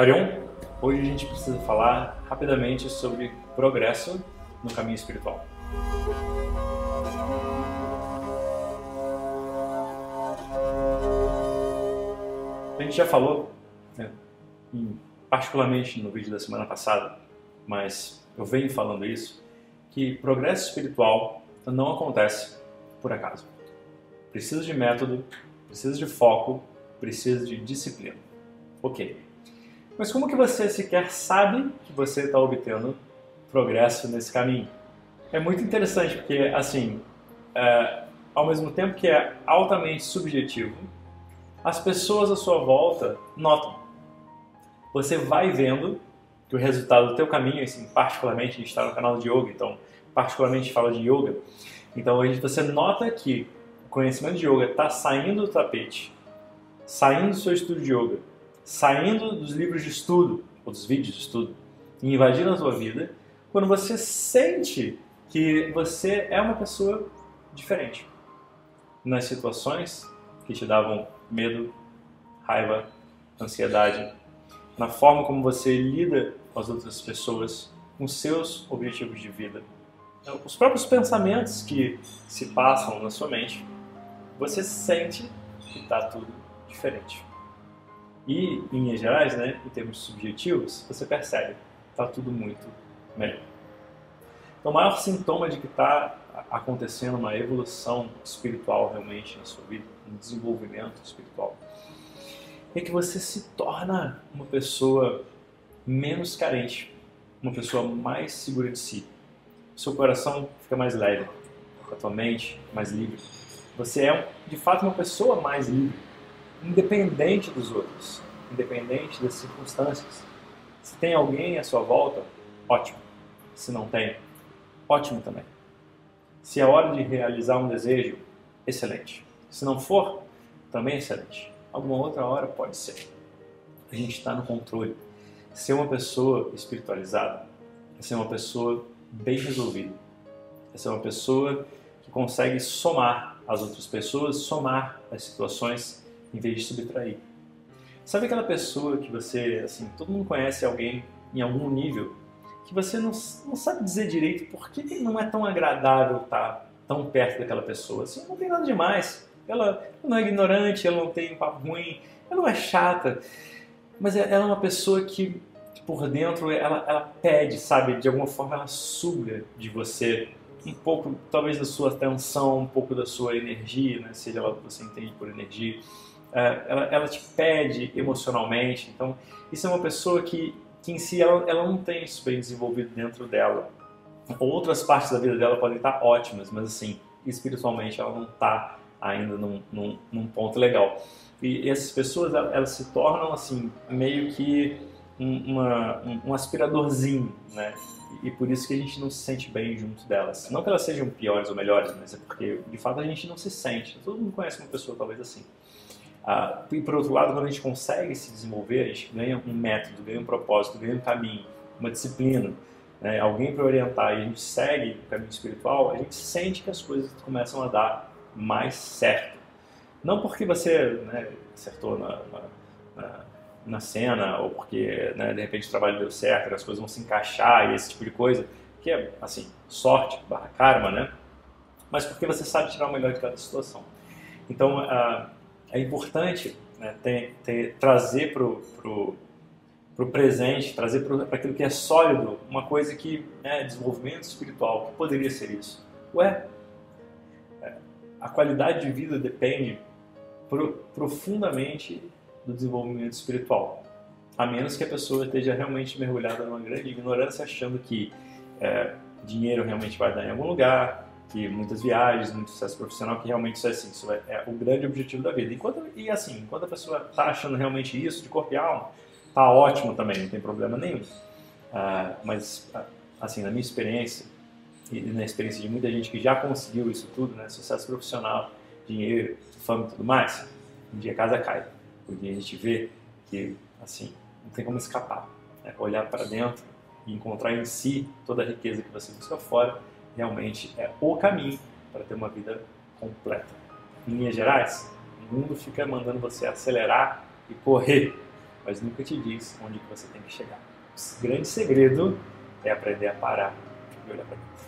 Harion, hoje a gente precisa falar rapidamente sobre progresso no caminho espiritual. A gente já falou, né, particularmente no vídeo da semana passada, mas eu venho falando isso, que progresso espiritual não acontece por acaso. Precisa de método, precisa de foco, precisa de disciplina. Ok. Mas como que você sequer sabe que você está obtendo progresso nesse caminho? É muito interessante porque, assim, é, ao mesmo tempo que é altamente subjetivo, as pessoas à sua volta notam. Você vai vendo que o resultado do teu caminho, assim, particularmente a gente está no canal de yoga, então particularmente fala de yoga, então você nota que o conhecimento de yoga está saindo do tapete, saindo do seu estudo de yoga, saindo dos livros de estudo, ou dos vídeos de estudo, e invadindo a sua vida, quando você sente que você é uma pessoa diferente nas situações que te davam medo, raiva, ansiedade, na forma como você lida com as outras pessoas, com seus objetivos de vida, então, os próprios pensamentos que se passam na sua mente, você sente que está tudo diferente. E, em linhas gerais, né, em termos subjetivos, você percebe está tudo muito melhor. Então, o maior sintoma de que está acontecendo uma evolução espiritual realmente na sua vida, um desenvolvimento espiritual, é que você se torna uma pessoa menos carente, uma pessoa mais segura de si. Seu coração fica mais leve, a tua mente mais livre. Você é, de fato, uma pessoa mais livre independente dos outros, independente das circunstâncias. Se tem alguém à sua volta, ótimo. Se não tem, ótimo também. Se é hora de realizar um desejo, excelente. Se não for, também excelente. Alguma outra hora pode ser. A gente está no controle. Ser uma pessoa espiritualizada é ser uma pessoa bem resolvida. É ser uma pessoa que consegue somar as outras pessoas, somar as situações em vez de subtrair. Sabe aquela pessoa que você, assim, todo mundo conhece alguém em algum nível que você não, não sabe dizer direito por que não é tão agradável estar tão perto daquela pessoa. Assim, não tem nada demais. Ela não é ignorante, ela não tem um papo ruim, ela não é chata, mas é, ela é uma pessoa que por dentro ela, ela pede, sabe, de alguma forma ela suga de você um pouco, talvez da sua atenção, um pouco da sua energia, né? seja lá o que você entende por energia. É, ela, ela, te pede emocionalmente. Então, isso é uma pessoa que, que em si ela, ela não tem isso bem desenvolvido dentro dela. Outras partes da vida dela podem estar ótimas, mas assim, espiritualmente ela não está ainda num, num, num, ponto legal. E essas pessoas, elas se tornam assim, meio que um, uma, um, um aspiradorzinho, né? E por isso que a gente não se sente bem junto delas. Não que elas sejam piores ou melhores, mas é porque de fato a gente não se sente. Todo mundo conhece uma pessoa talvez assim. Ah, e por outro lado, quando a gente consegue se desenvolver, a gente ganha um método, ganha um propósito, ganha um caminho, uma disciplina, né? alguém para orientar e a gente segue o caminho espiritual, a gente sente que as coisas começam a dar mais certo. Não porque você né, acertou na, na, na, na, cena ou porque né, de repente o trabalho deu certo, as coisas vão se encaixar e esse tipo de coisa, que é assim, sorte barra karma, né? Mas porque você sabe tirar o melhor de cada situação. Então, uh, é importante né, ter, ter, trazer para o presente, trazer para aquilo que é sólido, uma coisa que é desenvolvimento espiritual, que poderia ser isso. Ué, é, a qualidade de vida depende pro, profundamente do desenvolvimento espiritual, a menos que a pessoa esteja realmente mergulhada numa grande ignorância, achando que é, dinheiro realmente vai dar em algum lugar, que muitas viagens, muito sucesso profissional, que realmente isso é assim, isso é, é o grande objetivo da vida. Enquanto, e assim, enquanto a pessoa está achando realmente isso, de corpo e alma, tá ótimo também, não tem problema nenhum. Ah, mas, ah, assim, na minha experiência, e na experiência de muita gente que já conseguiu isso tudo, né, sucesso profissional, dinheiro, fama e tudo mais, um dia a casa cai. Porque a gente vê que, assim, não tem como escapar. Né? Olhar para dentro e encontrar em si toda a riqueza que você busca fora realmente é o caminho para ter uma vida completa. Em linhas gerais, o mundo fica mandando você acelerar e correr, mas nunca te diz onde você tem que chegar. O grande segredo é aprender a parar e olhar para dentro.